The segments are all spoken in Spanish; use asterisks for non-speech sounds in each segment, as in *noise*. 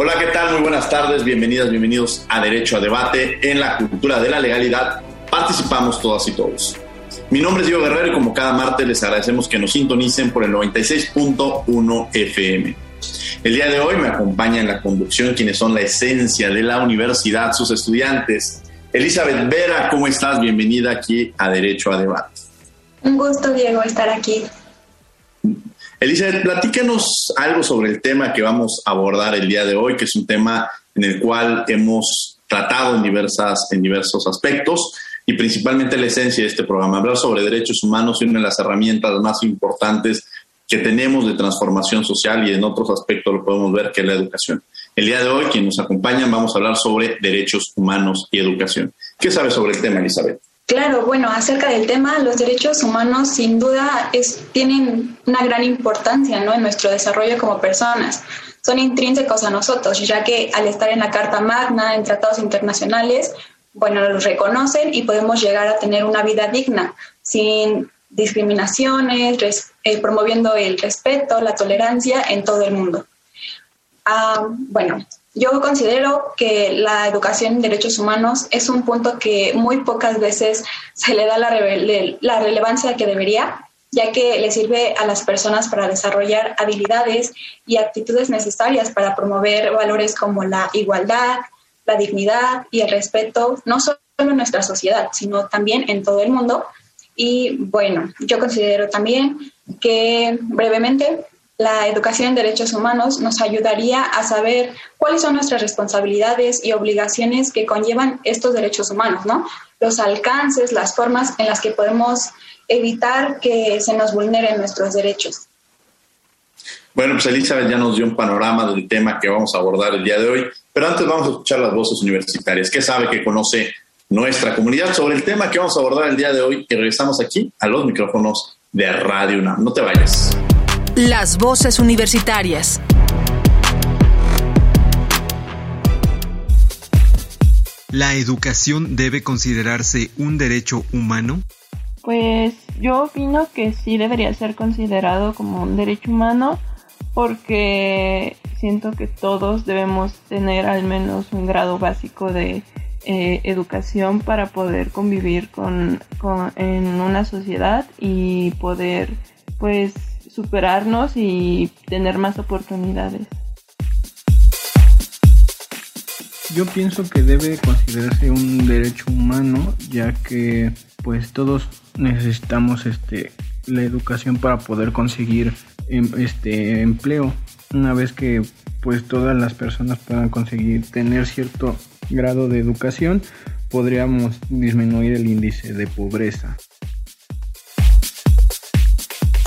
Hola, ¿qué tal? Muy buenas tardes, bienvenidas, bienvenidos a Derecho a Debate. En la cultura de la legalidad participamos todas y todos. Mi nombre es Diego Guerrero y como cada martes les agradecemos que nos sintonicen por el 96.1 FM. El día de hoy me acompaña en la conducción quienes son la esencia de la universidad, sus estudiantes. Elizabeth Vera, ¿cómo estás? Bienvenida aquí a Derecho a Debate. Un gusto, Diego, estar aquí. Elizabeth, platícanos algo sobre el tema que vamos a abordar el día de hoy, que es un tema en el cual hemos tratado en, diversas, en diversos aspectos y principalmente la esencia de este programa, hablar sobre derechos humanos y una de las herramientas más importantes que tenemos de transformación social y en otros aspectos lo podemos ver que es la educación. El día de hoy, quien nos acompaña, vamos a hablar sobre derechos humanos y educación. ¿Qué sabes sobre el tema, Elizabeth? Claro, bueno, acerca del tema, los derechos humanos sin duda es, tienen una gran importancia ¿no? en nuestro desarrollo como personas. Son intrínsecos a nosotros, ya que al estar en la Carta Magna, en tratados internacionales, bueno, los reconocen y podemos llegar a tener una vida digna, sin discriminaciones, eh, promoviendo el respeto, la tolerancia en todo el mundo. Ah, bueno, yo considero que la educación en derechos humanos es un punto que muy pocas veces se le da la, la relevancia que debería, ya que le sirve a las personas para desarrollar habilidades y actitudes necesarias para promover valores como la igualdad, la dignidad y el respeto, no solo en nuestra sociedad, sino también en todo el mundo. Y bueno, yo considero también que brevemente la educación en derechos humanos nos ayudaría a saber cuáles son nuestras responsabilidades y obligaciones que conllevan estos derechos humanos, ¿no? Los alcances, las formas en las que podemos evitar que se nos vulneren nuestros derechos. Bueno, pues Elizabeth ya nos dio un panorama del tema que vamos a abordar el día de hoy, pero antes vamos a escuchar las voces universitarias. ¿Qué sabe que conoce nuestra comunidad sobre el tema que vamos a abordar el día de hoy? Y regresamos aquí a los micrófonos de Radio UNAM. No te vayas. Las voces universitarias. ¿La educación debe considerarse un derecho humano? Pues yo opino que sí debería ser considerado como un derecho humano porque siento que todos debemos tener al menos un grado básico de eh, educación para poder convivir con, en una sociedad y poder pues superarnos y tener más oportunidades. Yo pienso que debe considerarse un derecho humano, ya que pues todos necesitamos este la educación para poder conseguir em, este empleo. Una vez que pues todas las personas puedan conseguir tener cierto grado de educación, podríamos disminuir el índice de pobreza.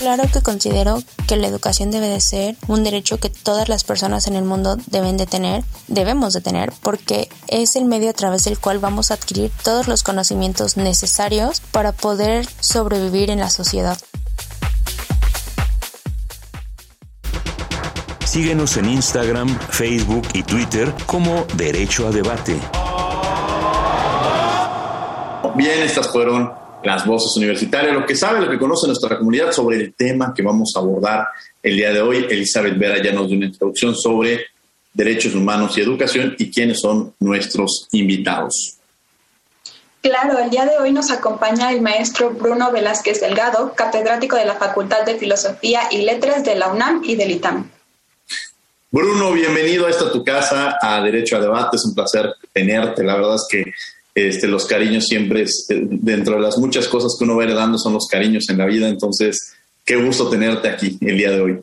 Claro que considero que la educación debe de ser un derecho que todas las personas en el mundo deben de tener, debemos de tener, porque es el medio a través del cual vamos a adquirir todos los conocimientos necesarios para poder sobrevivir en la sociedad. Síguenos en Instagram, Facebook y Twitter como Derecho a Debate. Bien, estas fueron las voces universitarias, lo que sabe, lo que conoce nuestra comunidad sobre el tema que vamos a abordar el día de hoy. Elizabeth Vera ya nos dio una introducción sobre derechos humanos y educación y quiénes son nuestros invitados. Claro, el día de hoy nos acompaña el maestro Bruno Velázquez Delgado, catedrático de la Facultad de Filosofía y Letras de la UNAM y del ITAM. Bruno, bienvenido a esta tu casa, a Derecho a Debate. Es un placer tenerte. La verdad es que este, los cariños siempre, es, eh, dentro de las muchas cosas que uno va heredando, son los cariños en la vida. Entonces, qué gusto tenerte aquí el día de hoy.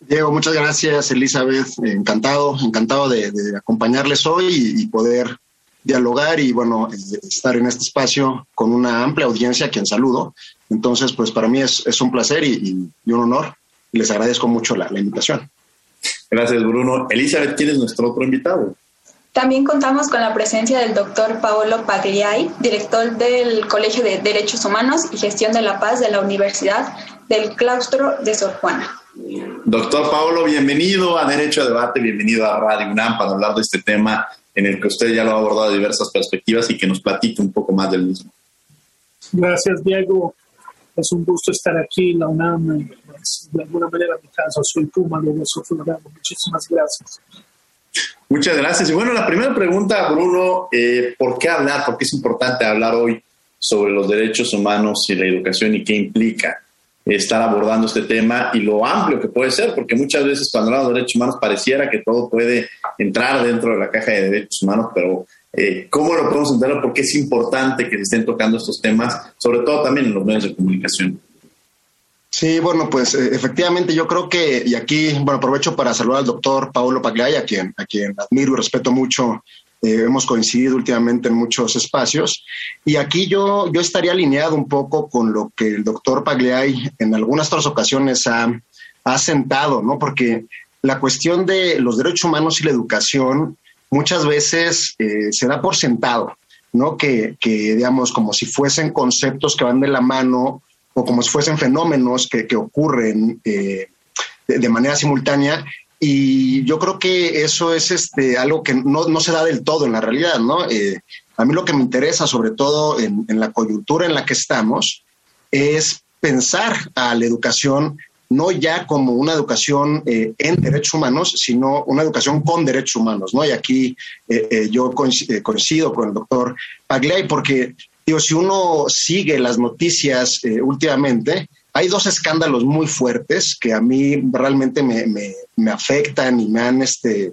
Diego, muchas gracias, Elizabeth. Encantado, encantado de, acompañarles hoy y, poder dialogar y, bueno, estar en este espacio con una amplia audiencia a quien saludo. Entonces, pues para mí es, un placer y, un honor. Les agradezco mucho la, la invitación. Gracias, Bruno. Elizabeth, ¿quién es nuestro otro invitado? También contamos con la presencia del doctor Paolo Pagliai, director del Colegio de Derechos Humanos y Gestión de la Paz de la Universidad del Claustro de Sor Juana. Doctor Paolo, bienvenido a Derecho a Debate, bienvenido a Radio UNAM para hablar de este tema en el que usted ya lo ha abordado de diversas perspectivas y que nos platique un poco más del mismo. Gracias, Diego. Es un gusto estar aquí en la UNAM. de alguna manera, mi caso, soy Puma, luego soy Muchísimas gracias. Muchas gracias. Y bueno, la primera pregunta, Bruno, eh, ¿por qué hablar? ¿Por qué es importante hablar hoy sobre los derechos humanos y la educación y qué implica estar abordando este tema y lo amplio que puede ser? Porque muchas veces cuando hablamos de derechos humanos pareciera que todo puede entrar dentro de la caja de derechos humanos, pero eh, ¿cómo lo podemos entender? ¿Por qué es importante que se estén tocando estos temas, sobre todo también en los medios de comunicación? Sí, bueno, pues eh, efectivamente yo creo que, y aquí, bueno, aprovecho para saludar al doctor Paolo Pagliai, a quien, a quien admiro y respeto mucho. Eh, hemos coincidido últimamente en muchos espacios. Y aquí yo, yo estaría alineado un poco con lo que el doctor Pagliai en algunas otras ocasiones ha, ha sentado, ¿no? Porque la cuestión de los derechos humanos y la educación muchas veces eh, se da por sentado, ¿no? Que, que, digamos, como si fuesen conceptos que van de la mano o como si fuesen fenómenos que, que ocurren eh, de, manera simultánea. Y yo creo que eso es este, algo que no, no se da del todo en la realidad, ¿no? Eh, a mí lo que me interesa, sobre todo en, en, la coyuntura en la que estamos, es pensar a la educación no ya como una educación eh, en derechos humanos, sino una educación con derechos humanos, ¿no? Y aquí yo coincido con el doctor Pagliai, porque si uno sigue las noticias eh, últimamente, hay dos escándalos muy fuertes que a mí realmente me, afectan y me han, este,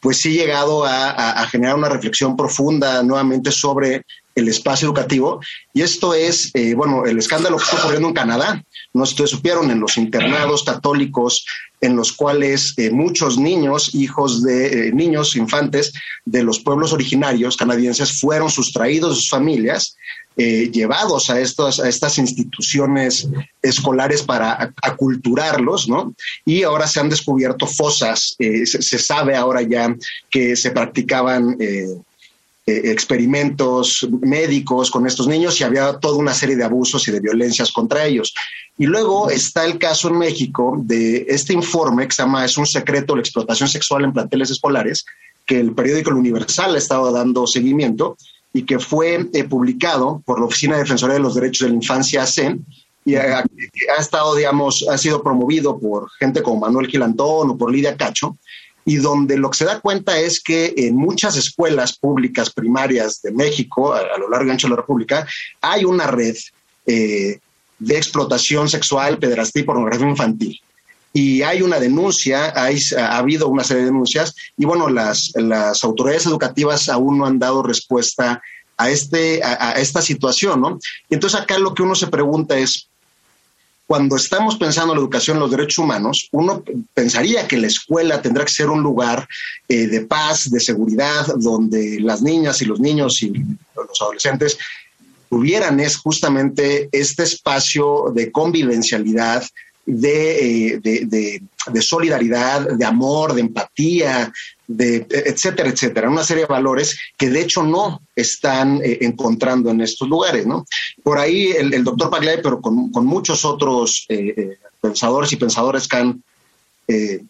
pues sí, llegado a, generar una reflexión profunda nuevamente sobre el espacio educativo. Y esto es, eh, bueno, el escándalo que está ocurriendo en Canadá. No sé si supieron, en los internados católicos en los cuales eh, muchos niños, hijos de niños, infantes de los pueblos originarios canadienses fueron sustraídos de sus familias eh, llevados a, estos, a estas instituciones escolares para aculturarlos, ¿no? Y ahora se han descubierto fosas, eh, se, sabe ahora ya que se practicaban eh, experimentos médicos con estos niños y había toda una serie de abusos y de violencias contra ellos. Y luego está el caso en México de este informe que se llama Es un secreto la explotación sexual en planteles escolares, que el periódico El Universal ha estado dando seguimiento y que fue eh, publicado por la Oficina de Defensoría de los Derechos de la Infancia, ACEN, y ha, estado, digamos, ha sido promovido por gente como Manuel Gilantón o por Lidia Cacho, y donde lo que se da cuenta es que en muchas escuelas públicas primarias de México, a, lo largo y ancho de la República, hay una red eh, de explotación sexual, pederastía y pornografía infantil y hay una denuncia, ha habido una serie de denuncias y bueno, las, las autoridades educativas aún no han dado respuesta a, este, a, esta situación, ¿no? Y entonces acá lo que uno se pregunta es, cuando estamos pensando en la educación, los derechos humanos, uno pensaría que la escuela tendrá que ser un lugar eh, de paz, de seguridad, donde las niñas y los niños y los adolescentes tuvieran es justamente este espacio de convivencialidad, eh, de, de, solidaridad, de amor, de empatía, de etcétera, etcétera, una serie de valores que de hecho no están eh, encontrando en estos lugares, ¿no? Por ahí el, doctor Pagliai, pero con, muchos otros eh, pensadores y pensadores que han,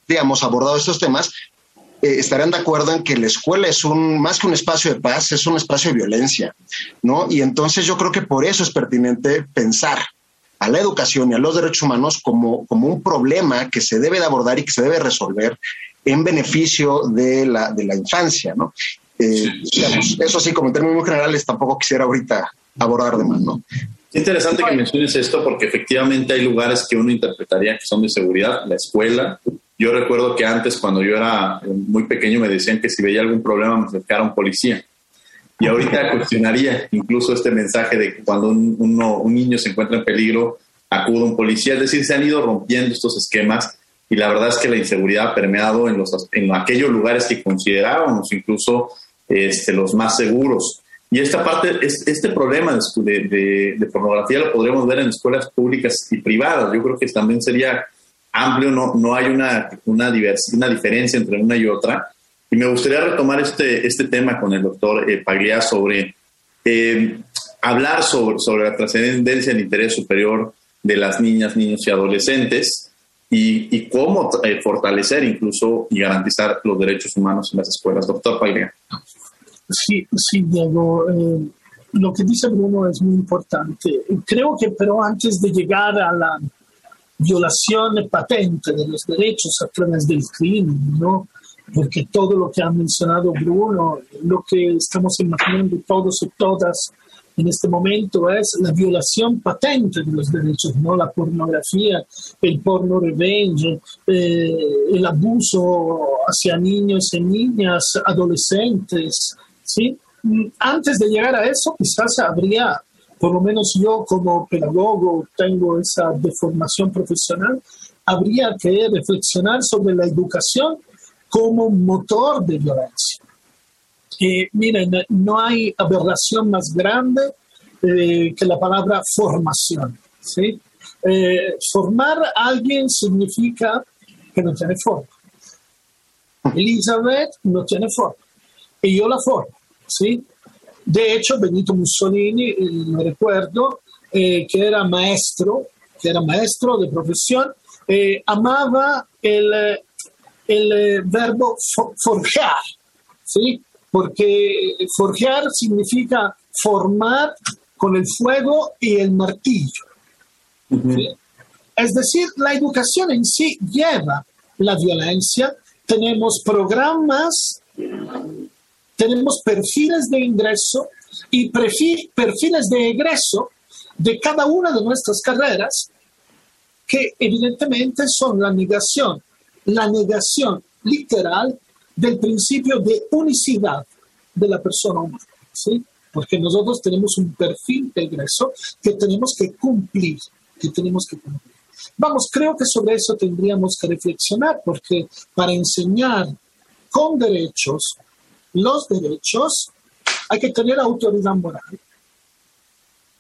digamos, abordado estos temas, estarán de acuerdo en que la escuela es un, más que un espacio de paz, es un espacio de violencia, ¿no? Y entonces yo creo que por eso es pertinente pensar a la educación y a los derechos humanos como, como un problema que se debe de abordar y que se debe resolver en beneficio de la, de la infancia, ¿no? Eh, eso sí, como en términos generales, tampoco quisiera ahorita abordar de más, ¿no? Es interesante que menciones esto porque efectivamente hay lugares que uno interpretaría que son de seguridad, la escuela. Yo recuerdo que antes, cuando yo era muy pequeño, me decían que si veía algún problema me acercara a un policía. Y ahorita cuestionaría incluso este mensaje de que cuando un, niño se encuentra en peligro, acude un policía. Es decir, se han ido rompiendo estos esquemas y la verdad es que la inseguridad ha permeado en, los, en aquellos lugares que considerábamos incluso este, los más seguros. Y esta parte, este problema de, pornografía lo podríamos ver en escuelas públicas y privadas. Yo creo que también sería amplio, no, hay una diferencia entre una y otra. Y me gustaría retomar este, este tema con el doctor eh, Paglia sobre eh, hablar sobre, sobre la trascendencia del interés superior de las niñas, niños y adolescentes y, cómo eh, fortalecer incluso y garantizar los derechos humanos en las escuelas. Doctor Paglia. Sí, sí, Diego. Eh, lo que dice Bruno es muy importante. Creo que pero antes de llegar a la violación patente de los derechos a través del crimen, ¿no? Porque todo lo que ha mencionado Bruno, lo que estamos imaginando todos y todas en este momento es la violación patente de los derechos, ¿no? La pornografía, el porno revenge, eh, el abuso hacia niños y niñas, adolescentes, ¿sí? Antes de llegar a eso, quizás habría, por lo menos yo como pedagogo tengo esa deformación profesional, habría que reflexionar sobre la educación como motor de violencia. Miren, no hay aberración más grande eh, que la palabra formación. ¿sí? Eh, formar a alguien significa que no tiene forma. Elizabeth no tiene forma. Y yo la formo. ¿sí? De hecho, Benito Mussolini, eh, me recuerdo, que era maestro, que era maestro de profesión, amaba el, el verbo forjar, ¿sí? porque forjar significa formar con el fuego y el martillo. Es decir, la educación en sí lleva la violencia. Tenemos programas, tenemos perfiles de ingreso y perfiles de egreso de cada una de nuestras carreras que evidentemente son la negación, la negación literal del principio de unicidad de la persona humana, ¿sí? Porque nosotros tenemos un perfil de egreso que tenemos que cumplir, que tenemos que cumplir. Vamos, creo que sobre eso tendríamos que reflexionar, porque para enseñar con derechos, los derechos, hay que tener autoridad moral.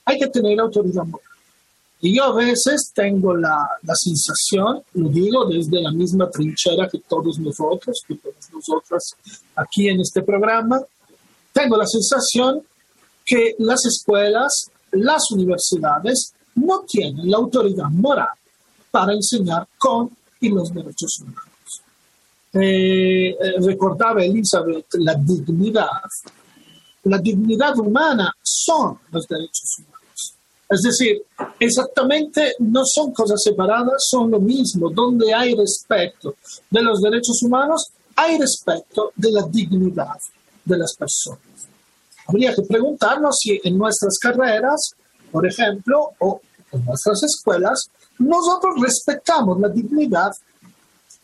Hay que tener autoridad moral. Y yo a veces tengo la, la, sensación, lo digo desde la misma trinchera que todos nosotros, que todas nosotras aquí en este programa, tengo la sensación que las escuelas, las universidades no tienen la autoridad moral para enseñar con y los derechos humanos. Eh, eh, recordaba Elizabeth la dignidad. La dignidad humana son los derechos humanos. Es decir, exactamente no son cosas separadas, son lo mismo. Donde hay respeto de los derechos humanos, hay respeto de la dignidad de las personas. Habría que preguntarnos si en nuestras carreras, por ejemplo, o en nuestras escuelas, nosotros respetamos la dignidad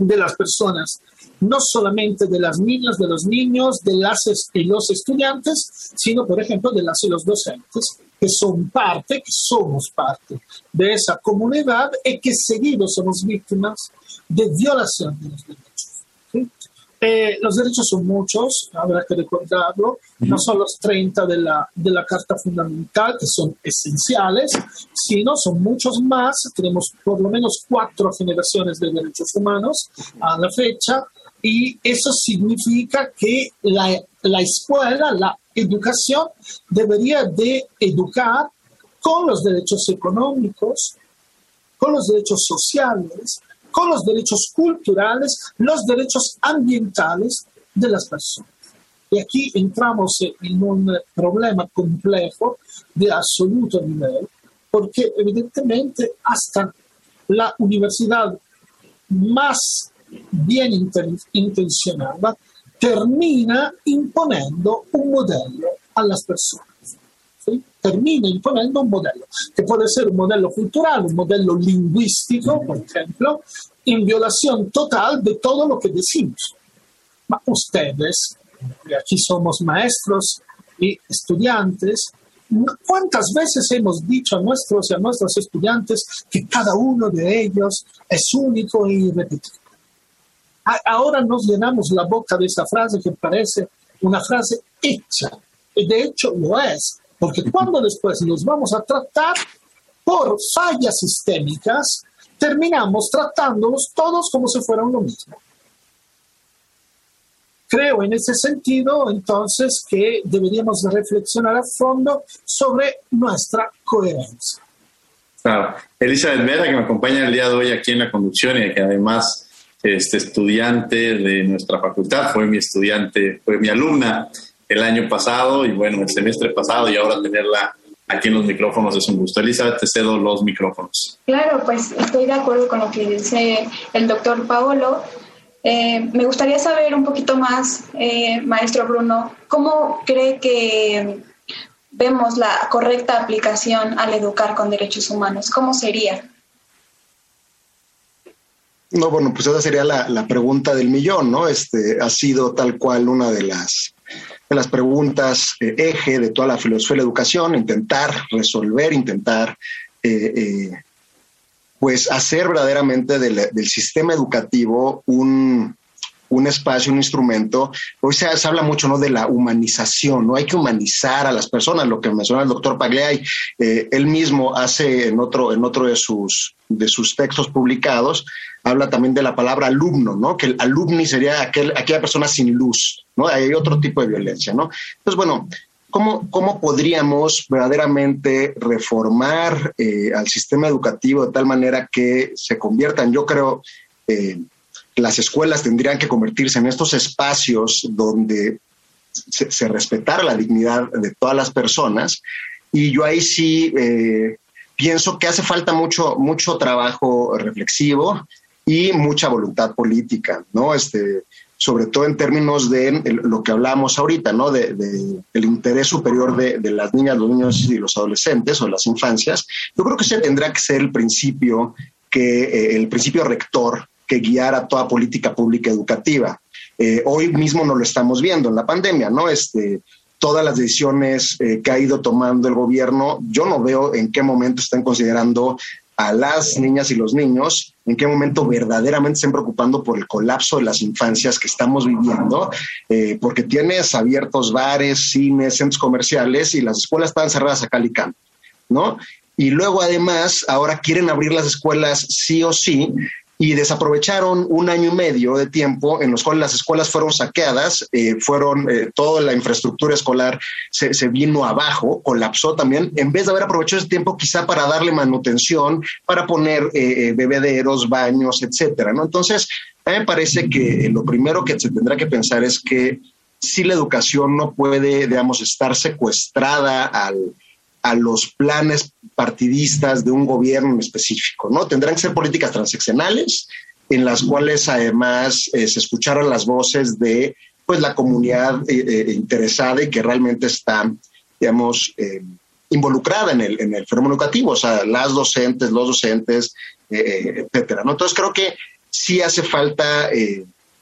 de las personas, no solamente de las niñas, de los niños, de las y los estudiantes, sino, por ejemplo, de las y los docentes, que son parte, que somos parte de esa comunidad y que seguido somos víctimas de violación de los derechos. Eh, los derechos son muchos, habrá que recordarlo, no son los 30 de la, de la Carta Fundamental, que son esenciales, sino son muchos más. Tenemos por lo menos cuatro generaciones de derechos humanos a la fecha, y eso significa que la, la escuela, la educación debería de educar con los derechos económicos, con los derechos sociales, con los derechos culturales, los derechos ambientales de las personas. Y aquí entramos en un problema complejo de absoluto nivel, porque evidentemente hasta la universidad más bien intencionada termina imponendo un modello a las personas. Termina imponendo un modello, que puede ser un modelo cultural, un modelo lingüístico, por ejemplo, en violación total de todo lo que decimos. Ma ustedes, aquí somos maestros y estudiantes, ¿cuántas veces hemos dicho a nuestros y a nuestros estudiantes que cada uno de ellos es único e irrepetible? Ahora nos llenamos la boca de esa frase que parece una frase hecha, y de hecho lo es, porque cuando después nos vamos a tratar por fallas sistémicas, terminamos tratándolos todos como si fueran lo mismo. Creo en ese sentido, entonces, que deberíamos reflexionar a fondo sobre nuestra coherencia. Claro. Elizabeth Vera, que me acompaña el día de hoy aquí en la conducción y que además este estudiante de nuestra facultad, fue mi estudiante, fue mi alumna el año pasado y bueno, el semestre pasado y ahora tenerla aquí en los micrófonos es un gusto. Elizabeth, te cedo los micrófonos. Claro, pues estoy de acuerdo con lo que dice el doctor Paolo. Eh, me gustaría saber un poquito más, eh, maestro Bruno, ¿cómo cree que vemos la correcta aplicación al educar con derechos humanos? ¿Cómo sería? No, bueno, pues esa sería la, la pregunta del millón, ¿no? Este ha sido tal cual una de las las preguntas eh, eje de toda la filosofía de la educación, intentar resolver, intentar eh, eh, pues hacer verdaderamente del, sistema educativo un, espacio, un instrumento. Hoy se, habla mucho ¿no? de la humanización, ¿no? Hay que humanizar a las personas, lo que menciona el doctor Pagliai. él mismo hace en otro, en otro de, sus, de sus textos publicados, habla también de la palabra alumno, ¿no? Que el alumni sería aquel, aquella persona sin luz, ¿no? Hay otro tipo de violencia, ¿no? Entonces, bueno, ¿cómo, cómo podríamos verdaderamente reformar eh, al sistema educativo de tal manera que se conviertan, yo creo, eh, las escuelas tendrían que convertirse en estos espacios donde se, respetara la dignidad de todas las personas. Y yo ahí sí eh, pienso que hace falta mucho, mucho trabajo reflexivo, y mucha voluntad política, ¿no? Este, sobre todo en términos de lo que hablamos ahorita, ¿no? De, el interés superior de, las niñas, los niños y los adolescentes o las infancias. Yo creo que ese tendrá que ser el principio que eh, el principio rector que guiara toda política pública educativa. Eh, hoy mismo no lo estamos viendo en la pandemia, ¿no? Este, todas las decisiones eh, que ha ido tomando el gobierno, yo no veo en qué momento están considerando a las niñas y los niños, en qué momento verdaderamente estén preocupando por el colapso de las infancias que estamos viviendo, eh, porque tienes abiertos bares, cines, centros comerciales y las escuelas están cerradas a cal ¿no? Y luego además ahora quieren abrir las escuelas sí o sí y desaprovecharon un año y medio de tiempo en los cuales las escuelas fueron saqueadas, eh, fueron eh, toda la infraestructura escolar se, vino abajo, colapsó también, en vez de haber aprovechado ese tiempo quizá para darle manutención, para poner eh, bebederos, baños, etcétera, ¿no? Entonces, a mí me parece que lo primero que se tendrá que pensar es que si la educación no puede, digamos, estar secuestrada al, a los planes partidistas de un gobierno en específico, ¿no? Tendrán que ser políticas transeccionales en las cuales además eh, se escucharan las voces de pues la comunidad eh, eh, interesada y que realmente está, digamos, involucrada en el, en el fenómeno educativo, o sea, las docentes, los docentes, etcétera. Entonces creo que sí hace falta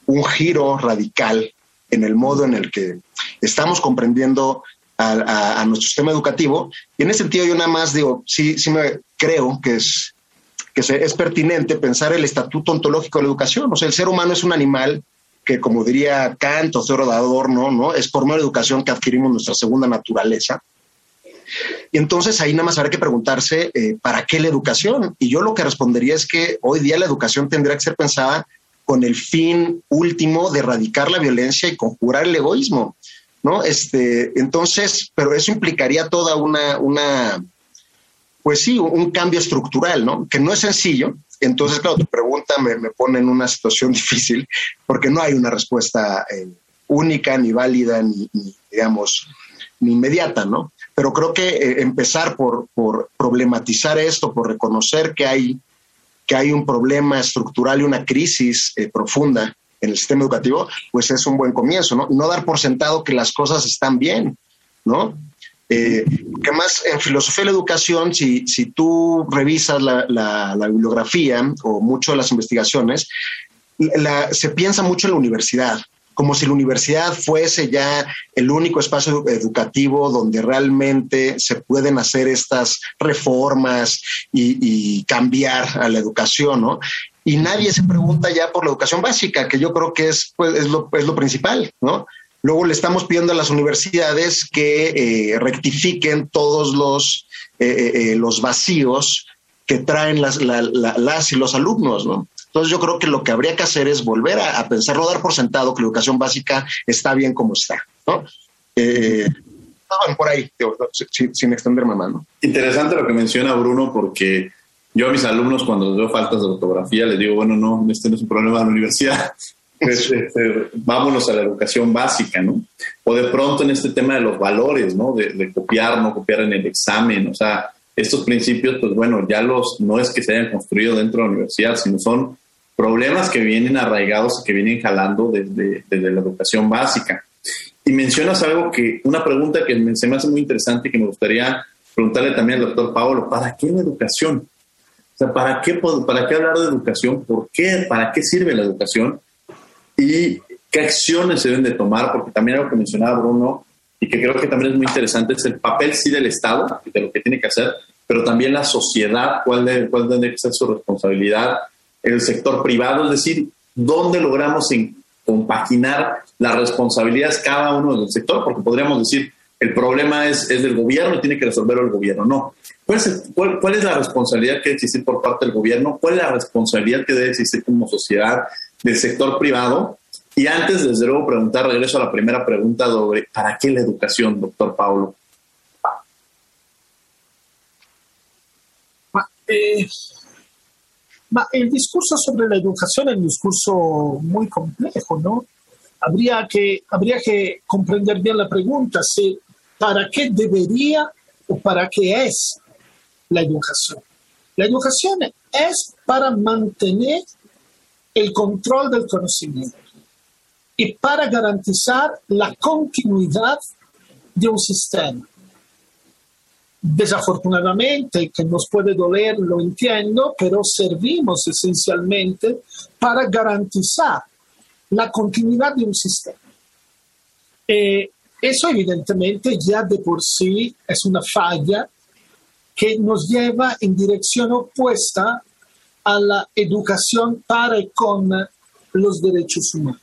un giro radical en el modo en el que estamos comprendiendo a, nuestro sistema educativo. Y en ese sentido yo nada más digo, sí, sí me creo que es que es pertinente pensar el estatuto ontológico de la educación. O sea, el ser humano es un animal que, como diría Kant o Theodor Adorno, ¿no? es por medio de educación que adquirimos nuestra segunda naturaleza. Y entonces ahí nada más habrá que preguntarse, eh, ¿para qué la educación? Y yo lo que respondería es que hoy día la educación tendría que ser pensada con el fin último de erradicar la violencia y conjurar el egoísmo. ¿No? Este, entonces, pero eso implicaría toda una, una, pues sí, un cambio estructural, ¿no? Que no es sencillo. Entonces, claro, tu pregunta me, pone en una situación *laughs* difícil porque no hay una respuesta eh, única, ni válida, ni, digamos, ni inmediata, ¿no? Pero creo que eh, empezar por, por problematizar esto, por reconocer que hay, que hay un problema estructural y una crisis eh, profunda en el sistema educativo, pues es un buen comienzo, ¿no? No dar por sentado que las cosas están bien, ¿no? Eh, que más en filosofía de la educación, si, si tú revisas la, la, bibliografía o mucho de las investigaciones, se piensa mucho en la universidad como si la universidad fuese ya el único espacio educativo donde realmente se pueden hacer estas reformas y, cambiar a la educación, ¿no? Y nadie se pregunta ya por la educación básica, que yo creo que es, pues, es, lo, es lo principal, ¿no? Luego le estamos pidiendo a las universidades que eh, rectifiquen todos los, eh, eh, los vacíos que traen las, las y los alumnos, ¿no? Entonces yo creo que lo que habría que hacer es volver a, pensar, no dar por sentado que la educación básica está bien como está, ¿no? Eh, por ahí, sin, extenderme más, ¿no? Interesante lo que menciona Bruno, porque yo a mis alumnos cuando les veo faltas de ortografía les digo, bueno, no, este no es un problema de la universidad, *laughs* pues, este, vámonos a la educación básica, ¿no? O de pronto en este tema de los valores, ¿no? De, de copiar, no copiar en el examen, o sea, estos principios, pues bueno, ya los, no es que se hayan construido dentro de la universidad, sino son problemas que vienen arraigados y que vienen jalando desde, desde la educación básica. Y mencionas algo que, una pregunta que se me hace muy interesante y que me gustaría preguntarle también al doctor Pablo, ¿para qué la educación? Sea, ¿para qué, ¿para qué hablar de educación? ¿Por qué? ¿Para qué sirve la educación? ¿Y qué acciones se deben de tomar? Porque también algo que mencionaba Bruno y que creo que también es muy interesante es el papel sí del Estado, de lo que tiene que hacer, pero también la sociedad, cuál debe, cuál debe ser su responsabilidad, el sector privado, es decir, dónde logramos compaginar las responsabilidades cada uno del sector, porque podríamos decir, el problema es, es del gobierno tiene que resolverlo el gobierno. No. ¿Cuál es, la responsabilidad que debe existir por parte del gobierno? ¿Cuál es la responsabilidad que debe existir como sociedad del sector privado? Y antes, desde luego, preguntar, regreso a la primera pregunta sobre ¿para qué la educación, doctor Paulo? Eh, el discurso sobre la educación es un discurso muy complejo, ¿no? Habría que, habría que comprender bien la pregunta, si para qué debería o para qué es la educación. La educación es para mantener el control del conocimiento y para garantizar la continuidad de un sistema desafortunadamente, que nos puede doler, lo entiendo, pero servimos esencialmente para garantizar la continuidad de un sistema. Eh, eso evidentemente ya de por sí es una falla que nos lleva en dirección opuesta a la educación para y con los derechos humanos.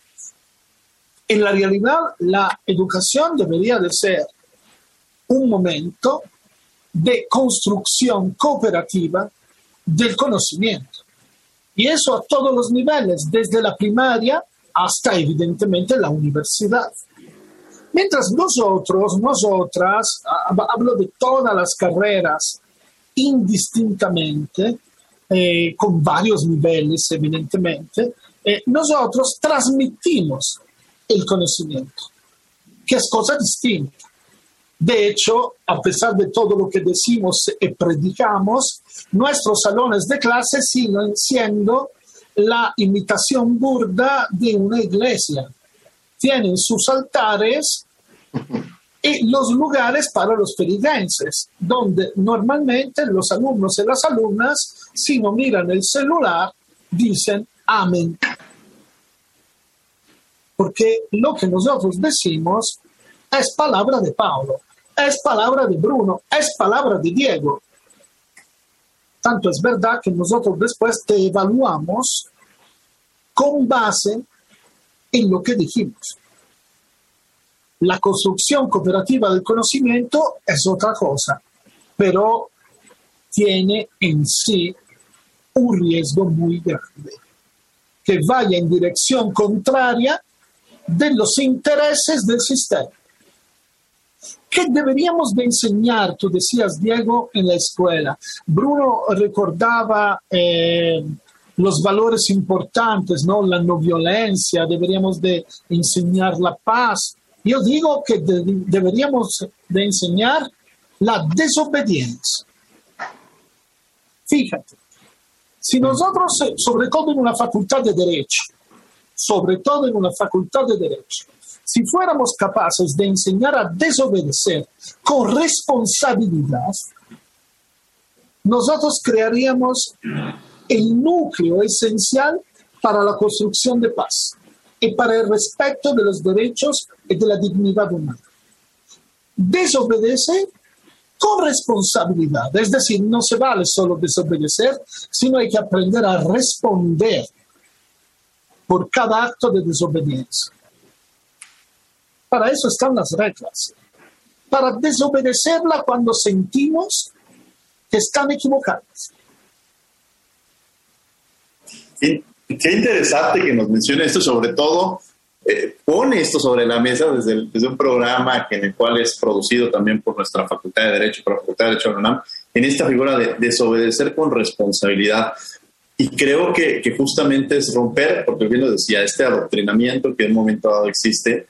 En la realidad, la educación debería de ser un momento de construcción cooperativa del conocimiento. Y eso a todos los niveles, desde la primaria hasta evidentemente la universidad. Mientras nosotros, nosotras, hablo de todas las carreras indistintamente, eh, con varios niveles evidentemente, eh, nosotros transmitimos el conocimiento, que es cosa distinta. De hecho, a pesar de todo lo que decimos y predicamos, nuestros salones de clase siguen siendo la imitación burda de una iglesia. Tienen sus altares y los lugares para los peridenses, donde normalmente los alumnos y las alumnas, si no miran el celular, dicen amén. Porque lo que nosotros decimos es palabra de Pablo es palabra de Bruno, es palabra de Diego. Tanto es verdad que nosotros después te evaluamos con base en lo que dijimos. La construcción cooperativa del conocimiento es otra cosa, pero tiene en sí un riesgo muy grande, que vaya en dirección contraria de los intereses del sistema. ¿Qué deberíamos de enseñar? Tú decías, Diego, en la escuela. Bruno recordaba eh, los valores importantes, ¿no? La no violencia, deberíamos de enseñar la paz. Yo digo que deberíamos de enseñar la desobediencia. Fíjate, si nosotros, sobre todo en una facultad de derecho, sobre todo en una facultad de derecho, si fuéramos capaces de enseñar a desobedecer con responsabilidad, nosotros crearíamos el núcleo esencial para la construcción de paz. y para el respeto de los derechos de la dignidad humana. Desobedece con responsabilidad, es decir, no se vale solo desobedecer, sino hay que aprender a responder por cada acto de desobediencia. Para eso están las reglas. Para desobedecerla cuando sentimos que están equivocados. Qué, interesante que nos mencione esto, sobre todo eh, pone esto sobre la mesa desde, un programa en el cual es producido también por nuestra Facultad de Derecho, por la Facultad de Derecho de la UNAM, en esta figura de desobedecer con responsabilidad. Y creo que, justamente es romper, porque bien lo decía, este adoctrinamiento que en un momento dado existe,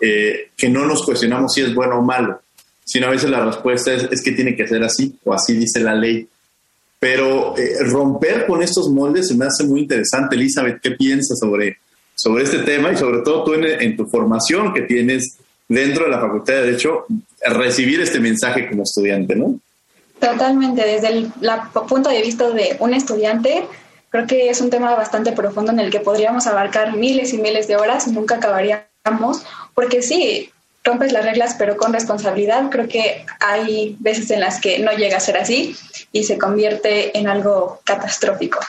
eh, que no nos cuestionamos si es bueno o malo, sino a veces la respuesta es, que tiene que ser así, o así dice la ley. Pero eh, romper con estos moldes me hace muy interesante. Elizabeth, ¿qué piensas sobre, sobre este tema y sobre todo tú en, tu formación que tienes dentro de la Facultad de Derecho, recibir este mensaje como estudiante, ¿no? Totalmente, desde el punto de vista de un estudiante, creo que es un tema bastante profundo en el que podríamos abarcar miles y miles de horas nunca acabaríamos, porque sí, rompes las reglas pero con responsabilidad. Creo que hay veces en las que no llega a ser así y se convierte en algo catastrófico.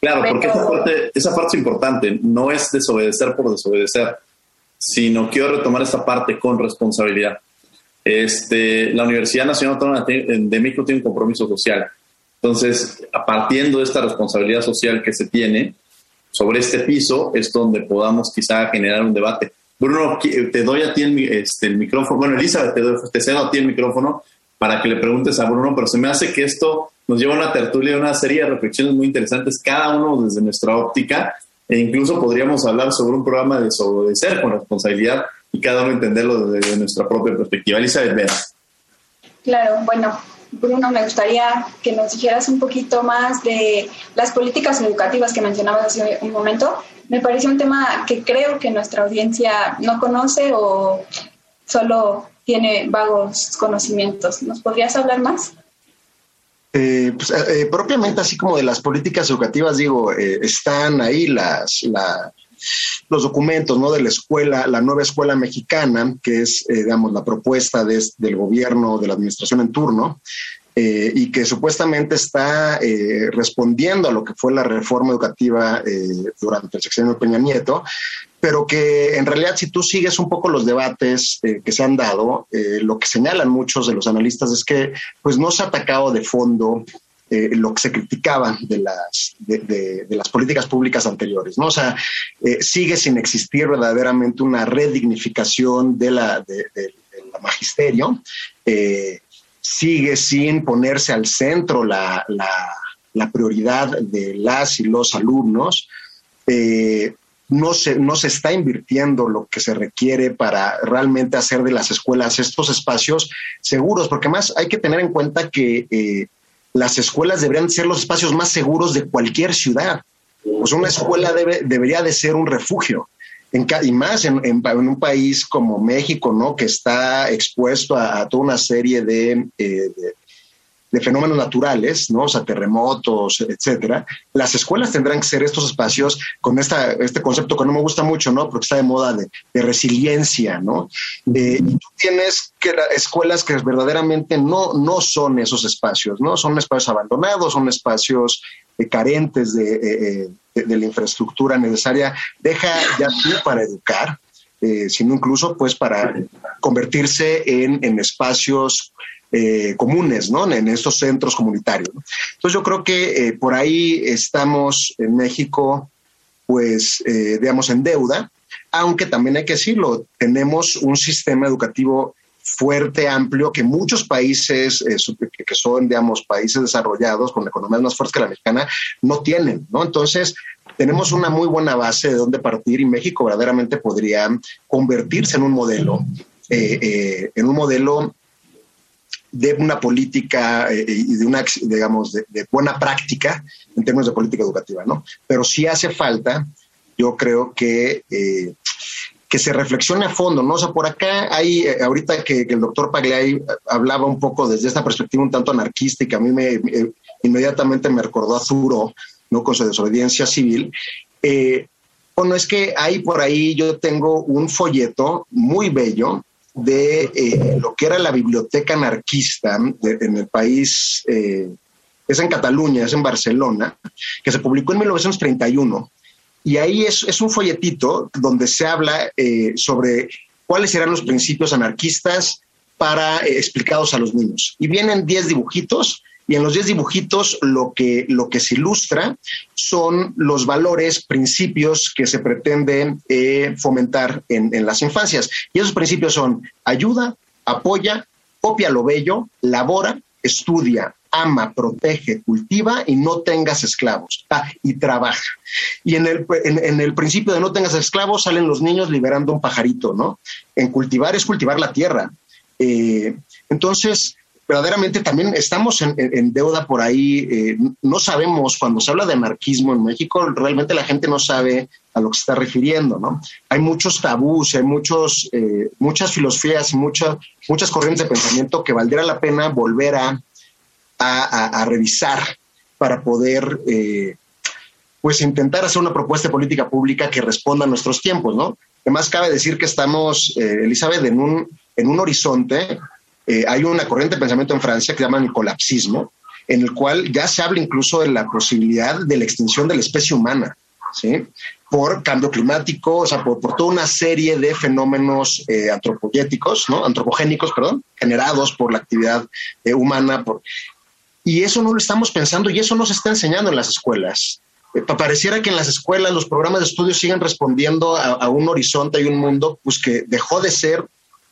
Claro, porque esa parte, esa parte es importante, no es desobedecer por desobedecer, sino quiero retomar esta parte con responsabilidad. Este, la Universidad Nacional Autónoma de México tiene un compromiso social. Entonces, partiendo de esta responsabilidad social que se tiene sobre este piso, es donde podamos quizá generar un debate. Bruno, te doy a ti el, este, el micrófono. Bueno, Elizabeth, te, doy, te cedo a ti el micrófono para que le preguntes a Bruno, pero se me hace que esto nos lleva a una tertulia, una serie de reflexiones muy interesantes, cada uno desde nuestra óptica, e incluso podríamos hablar sobre un programa de desobedecer con responsabilidad y cada uno entenderlo desde nuestra propia perspectiva. Elizabeth Vera. Claro, bueno, Bruno, me gustaría que nos dijeras un poquito más de las políticas educativas que mencionabas hace un momento. Me parece un tema que creo que nuestra audiencia no conoce o solo tiene vagos conocimientos. ¿Nos podrías hablar más? Eh, pues, eh, propiamente así como de las políticas educativas, digo, eh, están ahí las, los documentos ¿no? de la escuela, la nueva escuela mexicana, que es, digamos, la propuesta del gobierno, de la administración en turno, y que supuestamente está respondiendo a lo que fue la reforma educativa durante el sexenio de Peña Nieto, pero que en realidad si tú sigues un poco los debates eh, que se han dado, eh, lo que señalan muchos de los analistas es que pues no se ha atacado de fondo eh, lo que se criticaba de las, de, las políticas públicas anteriores, ¿no? O sea, sigue sin existir verdaderamente una redignificación de la, de, la magisterio, sigue sin ponerse al centro la, la, la, prioridad de las y los alumnos, no se, no se está invirtiendo lo que se requiere para realmente hacer de las escuelas estos espacios seguros, porque más hay que tener en cuenta que eh, las escuelas deberían ser los espacios más seguros de cualquier ciudad. Pues una escuela debe, debería de ser un refugio. En, y más en, un país como México, ¿no? Que está expuesto a, toda una serie de, eh, de, de fenómenos naturales, ¿no? O sea, terremotos, etcétera, las escuelas tendrán que ser estos espacios con esta, este concepto que no me gusta mucho, ¿no? Porque está de moda de, resiliencia, ¿no? y tú tienes que escuelas que verdaderamente no, no son esos espacios, ¿no? Son espacios abandonados, son espacios eh, carentes de, eh, eh, de, la infraestructura necesaria. Deja ya tú para educar, sino incluso pues para convertirse en, en espacios eh, comunes, ¿no? En estos centros comunitarios. Entonces yo creo que eh, por ahí estamos en México, pues, eh, digamos, en deuda, aunque también hay que decirlo, tenemos un sistema educativo fuerte, amplio, que muchos países que son, digamos, países desarrollados con economías más fuertes que la mexicana no tienen, ¿no? Entonces, tenemos una muy buena base de dónde partir y México verdaderamente podría convertirse en un modelo, en un modelo de una política eh, y de una, digamos, de, buena práctica en términos de política educativa, ¿no? Pero sí hace falta, yo creo que, eh, que se reflexione a fondo, ¿no? O sea, por acá hay, eh, ahorita que, el doctor Pagliai hablaba un poco desde esta perspectiva un tanto anarquista y que a mí me, inmediatamente me recordó a Zuro, ¿no? Con su desobediencia civil, Bueno, es que hay por ahí, yo tengo un folleto muy bello de eh, lo que era la biblioteca anarquista en el país, eh, es en Cataluña, es en Barcelona, que se publicó en 1931. Y ahí es, un folletito donde se habla eh, sobre cuáles serán los principios anarquistas para explicados a los niños. Y vienen 10 dibujitos y en los 10 dibujitos lo que, lo que se ilustra son los valores, principios que se pretenden eh, fomentar en, en las infancias. Y esos principios son ayuda, apoya, copia lo bello, labora, estudia, ama, protege, cultiva y no tengas esclavos. Ah, y trabaja. Y en el, en, el, principio de no tengas esclavos salen los niños liberando un pajarito, ¿no? En cultivar es cultivar la tierra. Eh, entonces, verdaderamente también estamos en, deuda por ahí. Eh, no sabemos, cuando se habla de anarquismo en México, realmente la gente no sabe a lo que se está refiriendo, ¿no? Hay muchos tabús, hay muchos, eh, muchas filosofías, muchas, muchas corrientes de pensamiento que valdría la pena volver a, a, revisar para poder, eh, pues, intentar hacer una propuesta de política pública que responda a nuestros tiempos, ¿no? Además, cabe decir que estamos, Elizabeth, en un, en un horizonte eh, hay una corriente de pensamiento en Francia que llaman el colapsismo, en el cual ya se habla incluso de la posibilidad de la extinción de la especie humana, ¿sí? Por cambio climático, o sea, por, toda una serie de fenómenos eh, ¿no? Antropogénicos, perdón, generados por la actividad eh, humana. Por... Y eso no lo estamos pensando y eso no se está enseñando en las escuelas. Eh, pareciera que en las escuelas los programas de estudio siguen respondiendo a, un horizonte y un mundo pues que dejó de ser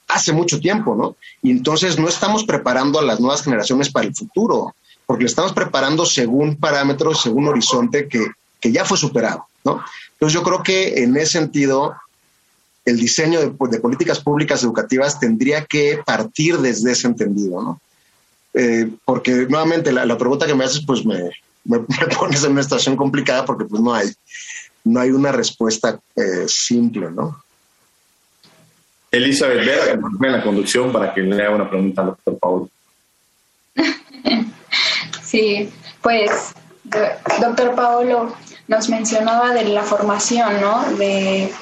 hace mucho tiempo, ¿no? Y entonces no estamos preparando a las nuevas generaciones para el futuro, porque le estamos preparando según parámetros, según horizonte que, que ya fue superado, ¿no? Entonces yo creo que en ese sentido el diseño de, de políticas públicas educativas tendría que partir desde ese entendido, ¿no? Eh, porque nuevamente la, la, pregunta que me haces pues me, *laughs* me, pones en una situación complicada porque pues no hay, no hay una respuesta eh, simple, ¿no? Elizabeth Vera, en la conducción para que le haga una pregunta al doctor Paulo. Sí, pues, doctor Paolo nos mencionaba de la formación, ¿no? De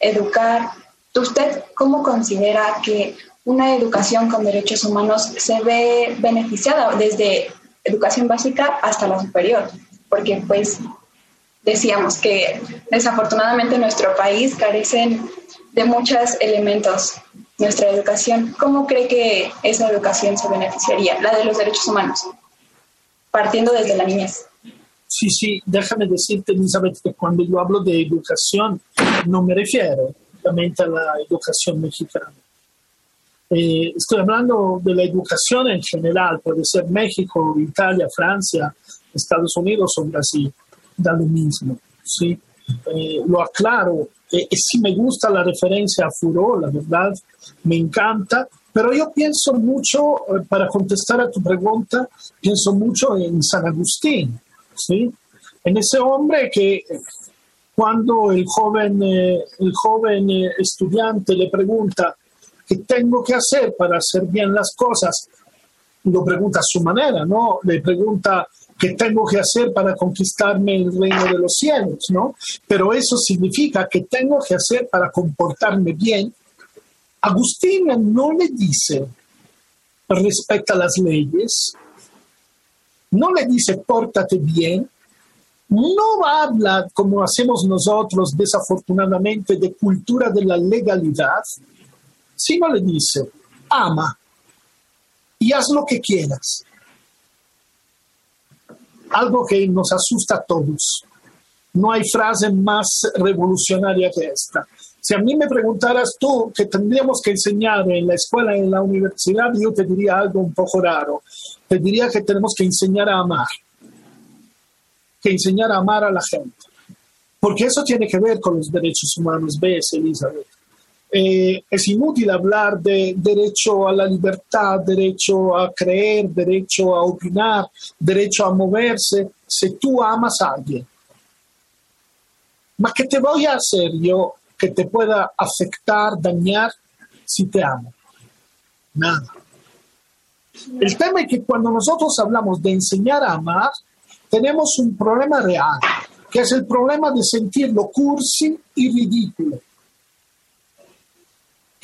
educar. ¿Usted cómo considera que una educación con derechos humanos se ve beneficiada desde educación básica hasta la superior? Porque, pues, decíamos que desafortunadamente en nuestro país carecen de muchos elementos nuestra educación. ¿Cómo cree que esa educación se beneficiaría, la de los derechos humanos, partiendo desde la niñez? Sí, sí, déjame decirte, Elizabeth, que cuando yo hablo de educación, no me refiero únicamente a la educación mexicana. Eh, estoy hablando de la educación en general, puede ser México, Italia, Francia, Estados Unidos o Brasil, da lo mismo. ¿sí? Eh, lo aclaro eh, sí me gusta la referencia a Furo, la verdad, me encanta, pero yo pienso mucho, eh, para contestar a tu pregunta, pienso mucho en San Agustín, ¿sí? En ese hombre que cuando el joven, eh, el joven estudiante le pregunta qué tengo que hacer para hacer bien las cosas, lo pregunta a su manera, ¿no? Le pregunta ¿Qué tengo que hacer para conquistarme el reino de los cielos? ¿no? Pero eso significa que tengo que hacer para comportarme bien. Agustín no le dice respecta las leyes, no le dice pórtate bien, no habla como hacemos nosotros desafortunadamente de cultura de la legalidad, sino le dice ama y haz lo que quieras algo que nos asusta a todos. No hay frase más revolucionaria que esta. Si a mí me preguntaras tú qué tendríamos que enseñar en la escuela, en la universidad, yo te diría algo un poco raro. Te diría que tenemos que enseñar a amar, que enseñar a amar a la gente. Porque eso tiene que ver con los derechos humanos, ves, Elizabeth. Eh, es inútil hablar de derecho a la libertad, derecho a creer, derecho a opinar, derecho a moverse, si tú amas a alguien. ¿Mas qué te voy a hacer yo que te pueda afectar, dañar si te amo? Nada. El tema es que cuando nosotros hablamos de enseñar a amar, tenemos un problema real que es el problema de sentirlo cursi y ridículo.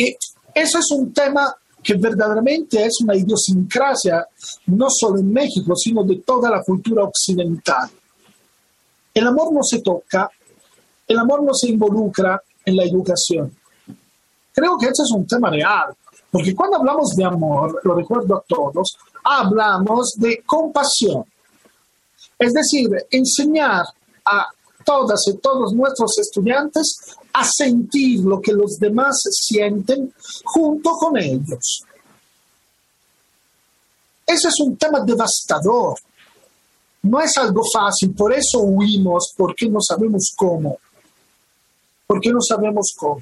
Y eso es un tema que verdaderamente es una idiosincrasia no solo en México, sino de toda la cultura occidental. El amor no se toca, el amor no se involucra en la educación. Creo que ese es un tema real, porque cuando hablamos de amor, lo recuerdo a todos, hablamos de compasión. Es decir, enseñar a todas y todos nuestros estudiantes a sentir lo que los demás sienten junto con ellos. Ese es un tema devastador. No es algo fácil, por eso huimos, porque no sabemos cómo. Porque no sabemos cómo.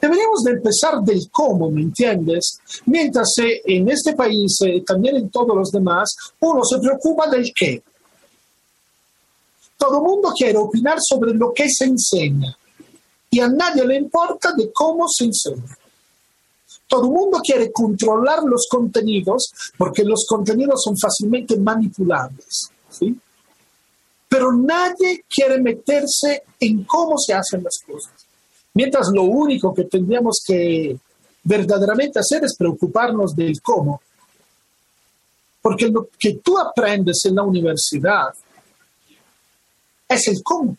Deberíamos de empezar del cómo, ¿me entiendes? Mientras en este país, y eh, también en todos los demás, uno se preocupa del qué. Todo el mundo quiere opinar sobre lo que se enseña y a nadie le importa de cómo se enseña. Todo el mundo quiere controlar los contenidos porque los contenidos son fácilmente manipulables. ¿sí? Pero nadie quiere meterse en cómo se hacen las cosas. Mientras lo único que tendríamos que verdaderamente hacer es preocuparnos del cómo. Porque lo que tú aprendes en la universidad es el cómo.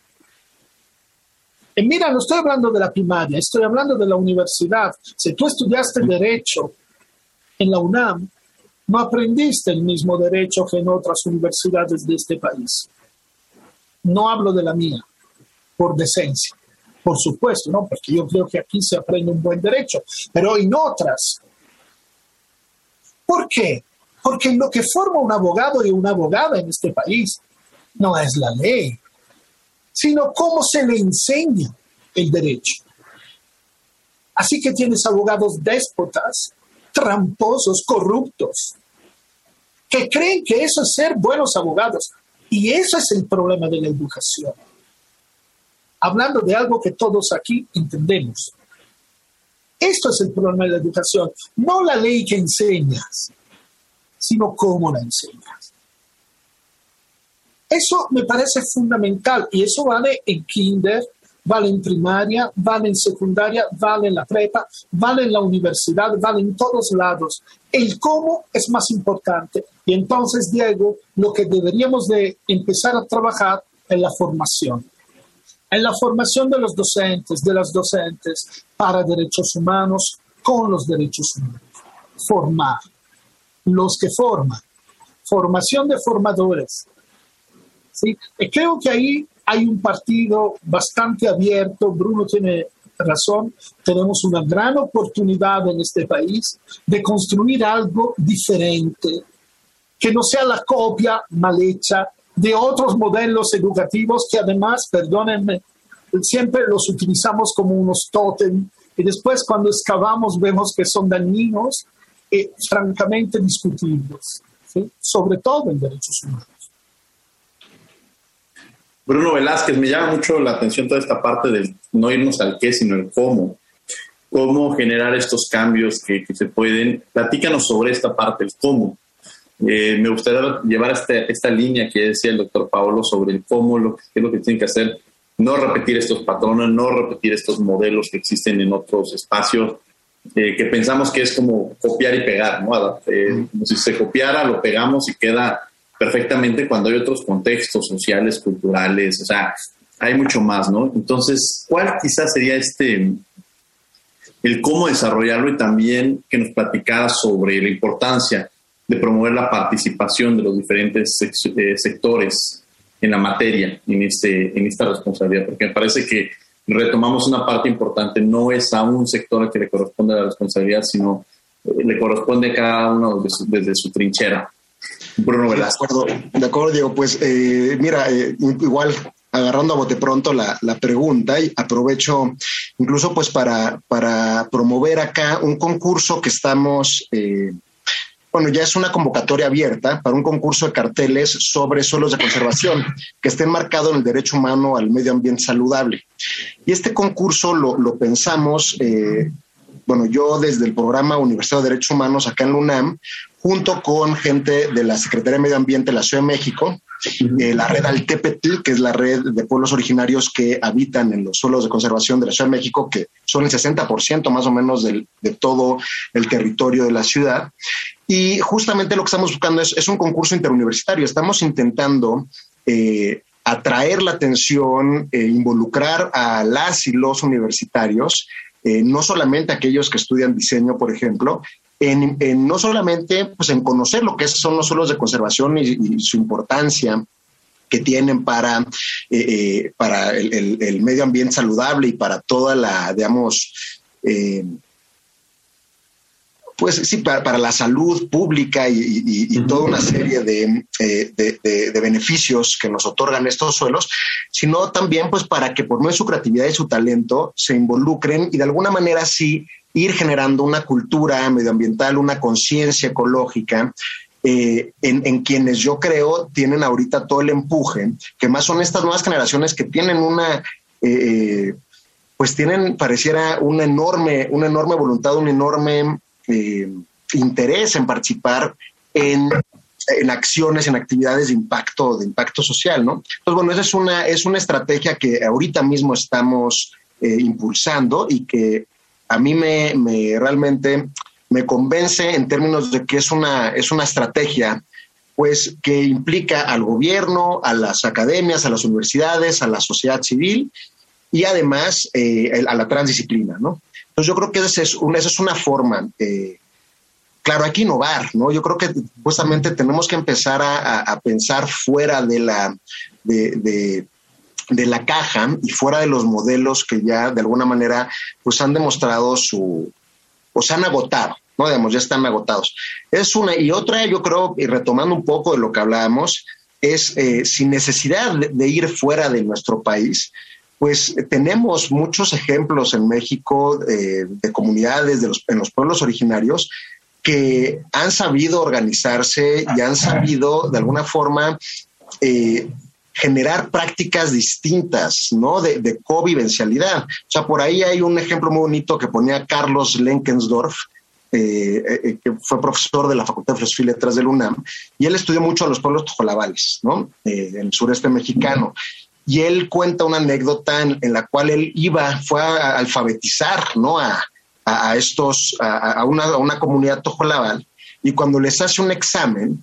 Y mira, no estoy hablando de la primaria, estoy hablando de la universidad. Si tú estudiaste derecho en la UNAM, no aprendiste el mismo derecho que en otras universidades de este país. No hablo de la mía, por decencia, por supuesto, ¿no? Porque yo creo que aquí se aprende un buen derecho, pero en otras. ¿Por qué? Porque lo que forma un abogado y una abogada en este país no es la ley, sino cómo se le enseña el derecho. Así que tienes abogados déspotas, tramposos, corruptos, que creen que eso es ser buenos abogados. Y eso es el problema de la educación. Hablando de algo que todos aquí entendemos. Esto es el problema de la educación. No la ley que enseñas, sino cómo la enseñas. Eso me parece fundamental y eso vale en kinder, vale en primaria, vale en secundaria, vale en la prepa, vale en la universidad, vale en todos lados. El cómo es más importante. Y entonces, Diego, lo que deberíamos de empezar a trabajar es la formación. En la formación de los docentes, de las docentes para derechos humanos, con los derechos humanos. Formar. Los que forman. Formación de formadores ¿sí? Y creo que ahí hay un partido bastante abierto, Bruno tiene razón, tenemos una gran oportunidad en este país de construir algo diferente, que no sea la copia mal hecha de otros modelos educativos que además, perdónenme, siempre los utilizamos como unos tótem y después cuando excavamos vemos que son dañinos y francamente discutibles, sobre todo en derechos humanos. Bruno Velázquez, me llama mucho la atención toda esta parte del no irnos al qué, sino el cómo. Cómo generar estos cambios que, se pueden. Platícanos sobre esta parte, el cómo. Eh, me gustaría llevar este, esta línea que decía el doctor Paolo sobre el cómo, lo que, qué es lo que tienen que hacer. No repetir estos patrones, no repetir estos modelos que existen en otros espacios, eh, que pensamos que es como copiar y pegar, ¿no? Eh, como si se copiara, lo pegamos y queda perfectamente cuando hay otros contextos sociales, culturales, o sea, hay mucho más, ¿no? Entonces, ¿cuál quizás sería este, el cómo desarrollarlo y también que nos platicara sobre la importancia de promover la participación de los diferentes eh, sectores en la materia, en, este, en esta responsabilidad, porque me parece que retomamos una parte importante, no es a un sector al que le corresponde la responsabilidad, sino eh, le corresponde a cada uno desde su trinchera. Bruno Velasco. De acuerdo, de acuerdo Diego. Pues eh, mira, eh, igual agarrando a bote pronto la, pregunta y aprovecho incluso pues para, para promover acá un concurso que estamos, eh, bueno, ya es una convocatoria abierta para un concurso de carteles sobre suelos de conservación que esté enmarcado en el derecho humano al medio ambiente saludable. Y este concurso lo, lo pensamos bueno, yo desde el programa Universidad de Derechos Humanos acá en la UNAM, junto con gente de la Secretaría de Medio Ambiente de la Ciudad de México, eh, la red Altepetl, que es la red de pueblos originarios que habitan en los suelos de conservación de la Ciudad de México, que son el 60% más o menos del, de todo el territorio de la ciudad. Y justamente lo que estamos buscando es, es un concurso interuniversitario. Estamos intentando eh, atraer la atención, eh, involucrar a las y los universitarios, eh, no solamente aquellos que estudian diseño, por ejemplo, en, no solamente pues, en conocer lo que son los suelos de conservación y, su importancia que tienen para, para el, el, medio ambiente saludable y para toda la, digamos, pues sí, para, la salud pública y, toda una serie eh, de, beneficios que nos otorgan estos suelos, sino también pues para que por medio de su creatividad y su talento se involucren y de alguna manera sí ir generando una cultura medioambiental, una conciencia ecológica eh, en, quienes yo creo tienen ahorita todo el empuje, que más son estas nuevas generaciones que tienen una... Eh, pues tienen, pareciera, una enorme, una enorme voluntad, un enorme eh, interés en participar en, en, acciones, en actividades de impacto, de impacto social, ¿no? Entonces, bueno, esa es una, es una estrategia que ahorita mismo estamos eh, impulsando y que a mí me, me, realmente me convence en términos de que es una, es una estrategia pues que implica al gobierno, a las academias, a las universidades, a la sociedad civil y además eh, a la transdisciplina, ¿no? Entonces yo creo que esa es una, forma. Eh, claro, hay que innovar, ¿no? Yo creo que justamente tenemos que empezar a, pensar fuera de la, de, la caja y fuera de los modelos que ya de alguna manera pues han demostrado su, o se han agotado, ¿no? Digamos, ya están agotados. Es una, y otra, yo creo, y retomando un poco de lo que hablábamos, es eh, sin necesidad de ir fuera de nuestro país, pues tenemos muchos ejemplos en México eh, de comunidades de los, en los pueblos originarios que han sabido organizarse y han sabido de alguna forma eh, generar prácticas distintas, ¿no? De, de, convivencialidad. O sea, por ahí hay un ejemplo muy bonito que ponía Carlos Lenkensdorf, eh, que fue profesor de la Facultad de Filosofía y Letras del UNAM, y él estudió mucho a los pueblos tojolabales, ¿no? en el sureste mexicano y él cuenta una anécdota en, la cual él iba, fue a, alfabetizar, ¿no? A, estos, a, una, a, una, comunidad tojolabal, y cuando les hace un examen,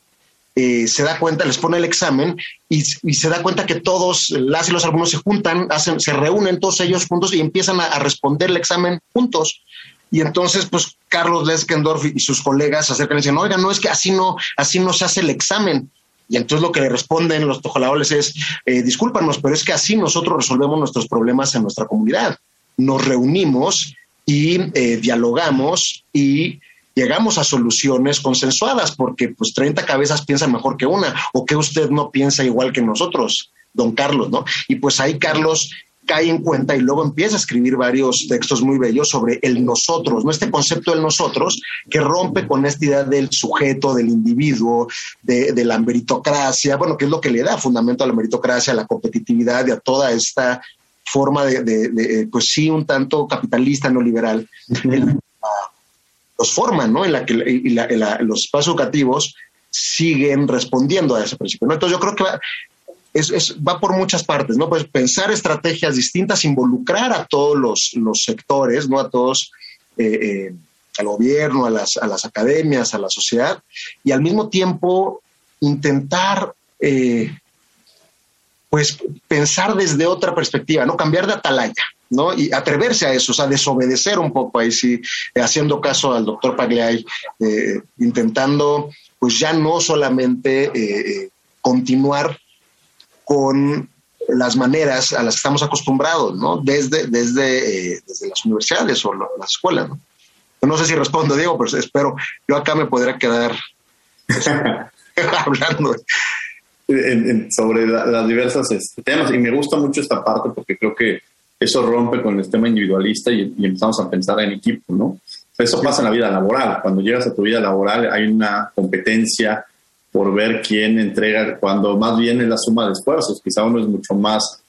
eh, se da cuenta, les pone el examen y, se da cuenta que todos, las y los alumnos se juntan, hacen, se reúnen todos ellos juntos y empiezan a, responder el examen juntos. Y entonces, pues, Carlos Leskendorf y sus colegas se acercan y dicen, oiga, no es que así no, así no se hace el examen. Y entonces lo que le responden los tojolaoles es, eh, discúlpanos, pero es que así nosotros resolvemos nuestros problemas en nuestra comunidad. Nos reunimos y eh, dialogamos y llegamos a soluciones consensuadas, porque pues 30 cabezas piensan mejor que una, o que usted no piensa igual que nosotros, don Carlos, ¿no? Y pues ahí Carlos cae en cuenta y luego empieza a escribir varios textos muy bellos sobre el nosotros, ¿no? Este concepto del nosotros que rompe con esta idea del sujeto, del individuo, de, la meritocracia, bueno, que es lo que le da fundamento a la meritocracia, a la competitividad y a toda esta forma de, pues sí, un tanto capitalista, neoliberal, los forman, ¿no? En la que los espacios educativos siguen respondiendo a ese principio. ¿no? Entonces yo creo que es, va por muchas partes, ¿no? Pues pensar estrategias distintas, involucrar a todos los, sectores, ¿no? A todos, eh, eh, al gobierno, a las, a las academias, a la sociedad, y al mismo tiempo intentar, eh, pues, pensar desde otra perspectiva, ¿no? Cambiar de atalaya, ¿no? Y atreverse a eso, o sea, desobedecer un poco ahí, sí, haciendo caso al doctor Pagliai, intentando, pues, ya no solamente continuar con las maneras a las que estamos acostumbrados, ¿no? Desde, desde, eh, desde las universidades o las escuelas, ¿no? No sé si respondo, Diego, pero espero. Yo acá me podría quedar *laughs* hablando sobre las diversas este, temas. Y me gusta mucho esta parte porque creo que eso rompe con el tema individualista y, y empezamos a pensar en equipo, ¿no? Eso pasa en la vida laboral. Cuando llegas a tu vida laboral hay una competencia, por ver quién entrega, cuando más bien es la suma de esfuerzos. Quizá uno es mucho más,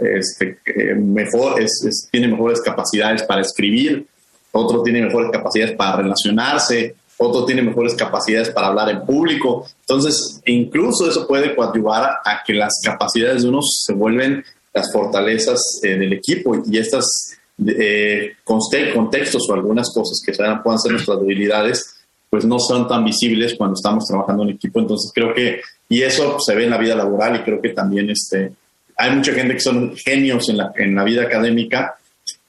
este, eh, mejor, es, tiene mejores capacidades para escribir, otro tiene mejores capacidades para relacionarse, otro tiene mejores capacidades para hablar en público. Entonces, incluso eso puede coadyuvar a, que las capacidades de unos se vuelven las fortalezas eh, del equipo y estas eh, contextos o algunas cosas que puedan ser nuestras debilidades, pues no son tan visibles cuando estamos trabajando en equipo. Entonces, creo que, y eso se ve en la vida laboral y creo que también este, hay mucha gente que son genios en la, en la vida académica,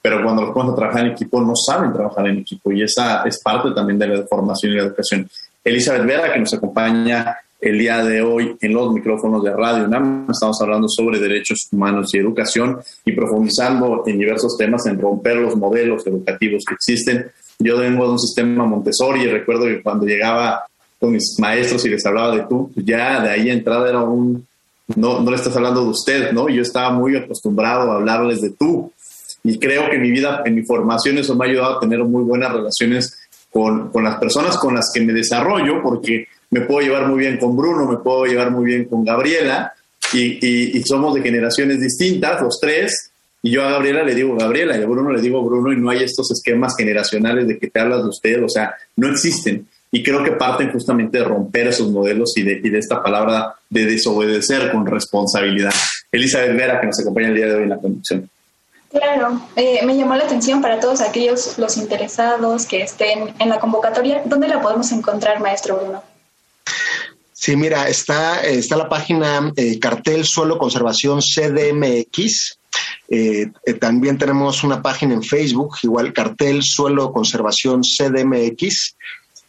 pero cuando los ponen a trabajar en equipo no saben trabajar en equipo y esa es parte también de la formación y la educación. Elizabeth Vera, que nos acompaña el día de hoy en los micrófonos de Radio UNAM, estamos hablando sobre derechos humanos y educación y profundizando en diversos temas, en romper los modelos educativos que existen. Yo vengo de un sistema Montessori y recuerdo que cuando llegaba con mis maestros y les hablaba de tú, ya de ahí entrada era un, no, no le estás hablando de usted, ¿no? Yo estaba muy acostumbrado a hablarles de tú y creo que mi vida, en mi formación, eso me ha ayudado a tener muy buenas relaciones con, con, las personas con las que me desarrollo, porque me puedo llevar muy bien con Bruno, me puedo llevar muy bien con Gabriela, y, y, somos de generaciones distintas, los tres, y yo a Gabriela le digo Gabriela, y a Bruno le digo Bruno, y no hay estos esquemas generacionales de que te hablas de usted, o sea, no existen. Y creo que parten justamente de romper esos modelos y de, y de esta palabra de desobedecer con responsabilidad. Elizabeth Vera, que nos acompaña el día de hoy en la conducción. Claro, eh, me llamó la atención para todos aquellos los interesados que estén en la convocatoria. ¿Dónde la podemos encontrar, maestro Bruno? Sí, mira, está, está la página eh, Cartel Suelo Conservación CDMX. Eh, también tenemos una página en Facebook, igual Cartel Suelo Conservación CDMX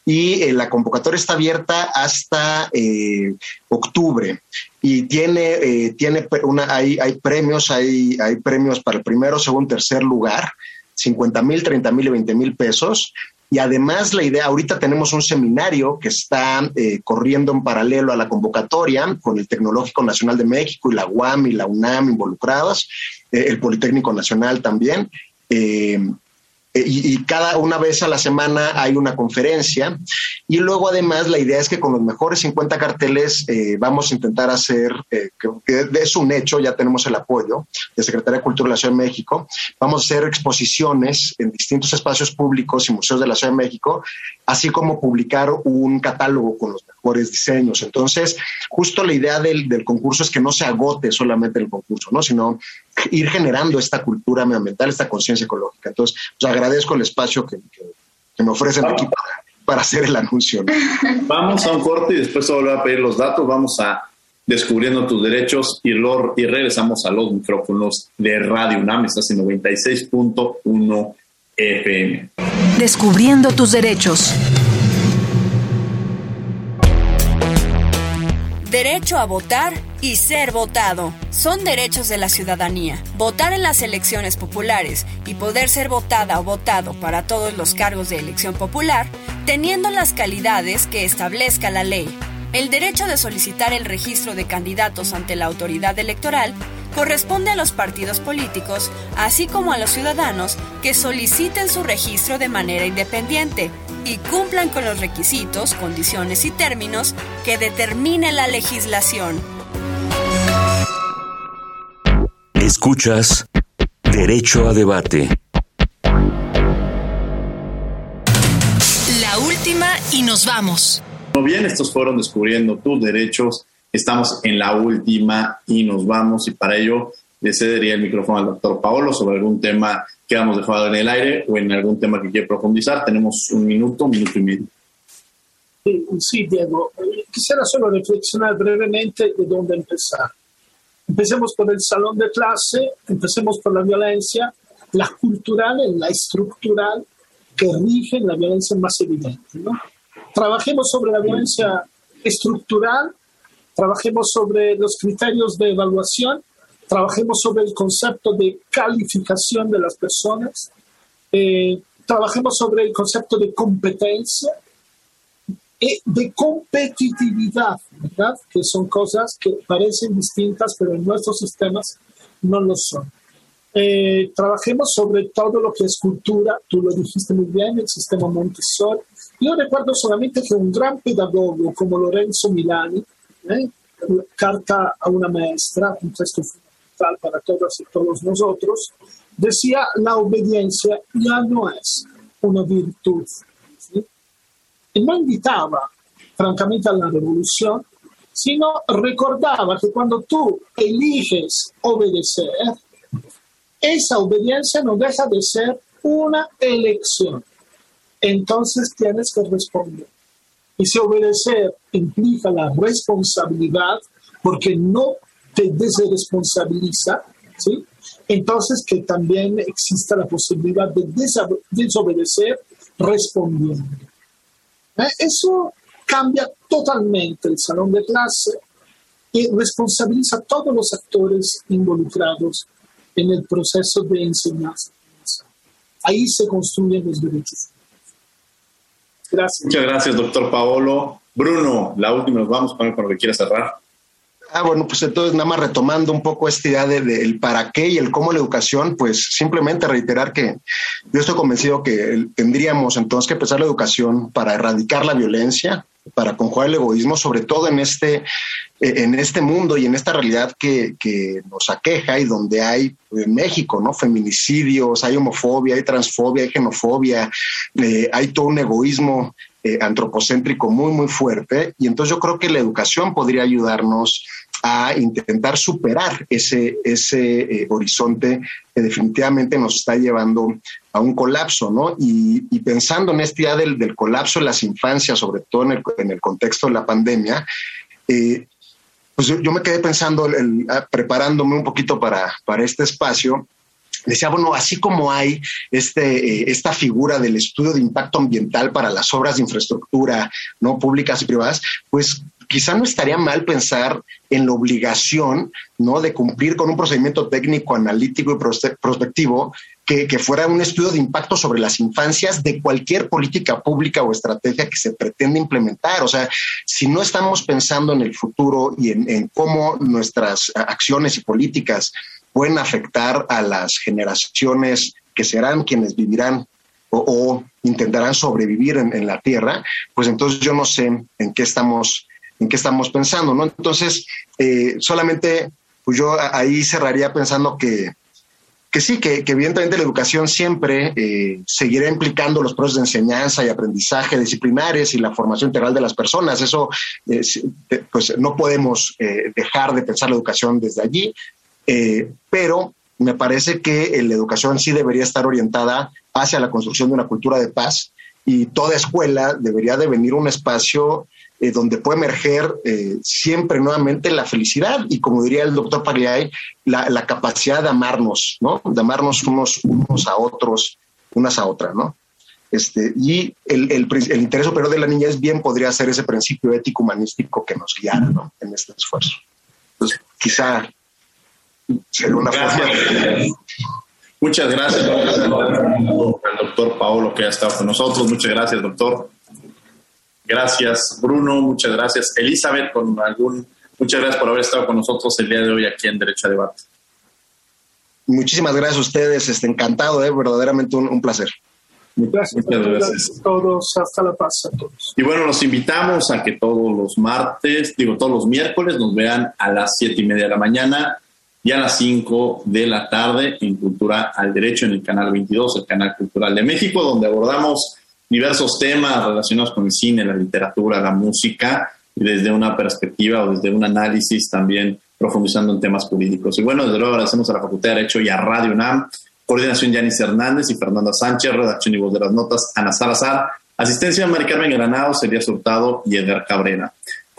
y eh, la convocatoria está abierta hasta eh, octubre y tiene, eh, tiene una, hay, hay premios, hay, hay premios para el primero, segundo, tercer lugar, 50 mil, 30 mil y 20 mil pesos. Y además la idea, ahorita tenemos un seminario que está corriendo en paralelo a la convocatoria con el Tecnológico Nacional de México y la UAM y la UNAM involucradas, el Politécnico Nacional también. Eh, y, cada una vez a la semana hay una conferencia y luego además la idea es que con los mejores 50 carteles eh, vamos a intentar hacer, eh, que, es un hecho, ya tenemos el apoyo de Secretaría de Cultura de la Ciudad de México, vamos a hacer exposiciones en distintos espacios públicos y museos de la Ciudad de México, así como publicar un catálogo con los mejores diseños. Entonces, justo la idea del, del concurso es que no se agote solamente el concurso, ¿no? sino ir generando esta cultura medioambiental, esta conciencia ecológica. Entonces, pues agradezco el espacio que, me ofrecen aquí para, hacer el anuncio. Vamos a un corte y después te volver a pedir los datos. Vamos a Descubriendo tus derechos y, y regresamos a los micrófonos de Radio UNAM. Estás en 96.1 FM. Descubriendo tus derechos. Derecho a votar y ser votado. Son derechos de la ciudadanía. Votar en las elecciones populares y poder ser votada o votado para todos los cargos de elección popular, teniendo las calidades que establezca la ley. El derecho de solicitar el registro de candidatos ante la autoridad electoral corresponde a los partidos políticos, así como a los ciudadanos que soliciten su registro de manera independiente y cumplan con los requisitos, condiciones y términos que determine la legislación. Escuchas Derecho a Debate. La última y nos vamos. Muy bien, estos fueron descubriendo tus derechos Estamos en la última y nos vamos y para ello le cedería el micrófono al doctor Paolo sobre algún tema que hemos dejado en el aire o en algún tema que quiere profundizar. Tenemos un minuto, un minuto y medio. Sí, Diego. Quisiera solo reflexionar brevemente de dónde empezar. Empecemos por el salón de clase, empecemos por la violencia, la cultural la estructural que rigen la violencia más evidente. ¿no? Trabajemos sobre la violencia estructural trabajemos sobre los criterios de evaluación, trabajemos sobre el concepto de calificación de las personas, eh, trabajemos sobre el concepto de competencia y de competitividad, ¿verdad? Que son cosas que parecen distintas, pero en nuestros sistemas no lo son. Eh, trabajemos sobre todo lo que es cultura, tú lo dijiste muy bien, el sistema Montessori. Yo recuerdo solamente que un gran pedagogo como Lorenzo Milani, ¿eh? carta a una maestra, un texto fundamental para todas y todos nosotros, decía la obediencia ya no es una virtud, no invitaba francamente a la revolución, sino recordaba que cuando tú eliges obedecer, esa obediencia no deja de ser una elección. Entonces tienes que responder. Y si obedecer implica la responsabilidad, porque no desresponsabiliza, ¿sí? entonces que también exista la posibilidad de desobedecer respondiendo. ¿Eh? Eso cambia totalmente el salón de clase y responsabiliza a todos los actores involucrados en el proceso de enseñanza. Ahí se construyen los derechos. Gracias. Muchas gracias, doctor Paolo. Bruno, la última, nos vamos con lo que quiera cerrar. Ah, bueno, pues entonces nada más retomando un poco esta idea del de, para qué y el cómo la educación, pues simplemente reiterar que yo estoy convencido que tendríamos entonces que empezar la educación para erradicar la violencia, para conjugar el egoísmo, sobre todo en este, eh, en este mundo y en esta realidad que, que nos aqueja y donde hay en México, ¿no? Feminicidios, hay homofobia, hay transfobia, hay xenofobia, eh, hay todo un egoísmo eh, antropocéntrico muy, muy fuerte. Y entonces yo creo que la educación podría ayudarnos a intentar superar ese, ese eh, horizonte que definitivamente nos está llevando a un colapso, ¿no? Y, pensando en este día del, del, colapso de las infancias, sobre todo en el, en el contexto de la pandemia, eh, pues yo, me quedé pensando, ah, preparándome un poquito para, para este espacio, decía, bueno, así como hay este, eh, esta figura del estudio de impacto ambiental para las obras de infraestructura no públicas y privadas, pues quizá no estaría mal pensar en la obligación ¿no? de cumplir con un procedimiento técnico, analítico y prospectivo que, que, fuera un estudio de impacto sobre las infancias de cualquier política pública o estrategia que se pretende implementar. O sea, si no estamos pensando en el futuro y en, en cómo nuestras acciones y políticas pueden afectar a las generaciones que serán quienes vivirán o, intentarán sobrevivir en, la Tierra, pues entonces yo no sé en qué estamos en qué estamos pensando, ¿no? Entonces, eh, solamente, pues yo ahí cerraría pensando que, que sí, que, evidentemente la educación siempre eh, seguirá implicando los procesos de enseñanza y aprendizaje disciplinares y la formación integral de las personas. Eso, eh, pues no podemos dejar de pensar la educación desde allí, pero me parece que la educación sí debería estar orientada hacia la construcción de una cultura de paz y toda escuela debería de venir un espacio eh, donde puede emerger eh, siempre nuevamente la felicidad y como diría el doctor Pariay, la, la, capacidad de amarnos, ¿no? De amarnos unos, unos a otros, unas a otras, ¿no? Este, y el, el, el, interés superior de la niña es bien podría ser ese principio ético humanístico que nos guiara ¿no? en este esfuerzo. Entonces, quizá sería una gracias. forma. Muchas gracias al doctor Paolo que ha estado con nosotros. Muchas gracias, doctor. Gracias, Bruno. Muchas gracias. Elizabeth, con algún, muchas gracias por haber estado con nosotros el día de hoy aquí en Derecho a Debate. Muchísimas gracias a ustedes. Este, encantado, ¿eh? verdaderamente un, placer. Muchas gracias. a todos. Hasta la paz a todos. Y bueno, los invitamos a que todos los martes, digo, todos los miércoles nos vean a las siete y media de la mañana y a las cinco de la tarde en Cultura al Derecho en el canal 22, el canal cultural de México, donde abordamos diversos temas relacionados con el cine, la literatura, la música, y desde una perspectiva o desde un análisis también profundizando en temas jurídicos. Y bueno, desde luego agradecemos a la Facultad de Derecho y a Radio UNAM, coordinación Yanis Hernández y Fernanda Sánchez, redacción y voz de las notas Ana Salazar, asistencia Mari Carmen Granado, Celia Hurtado y Eder Cabrera.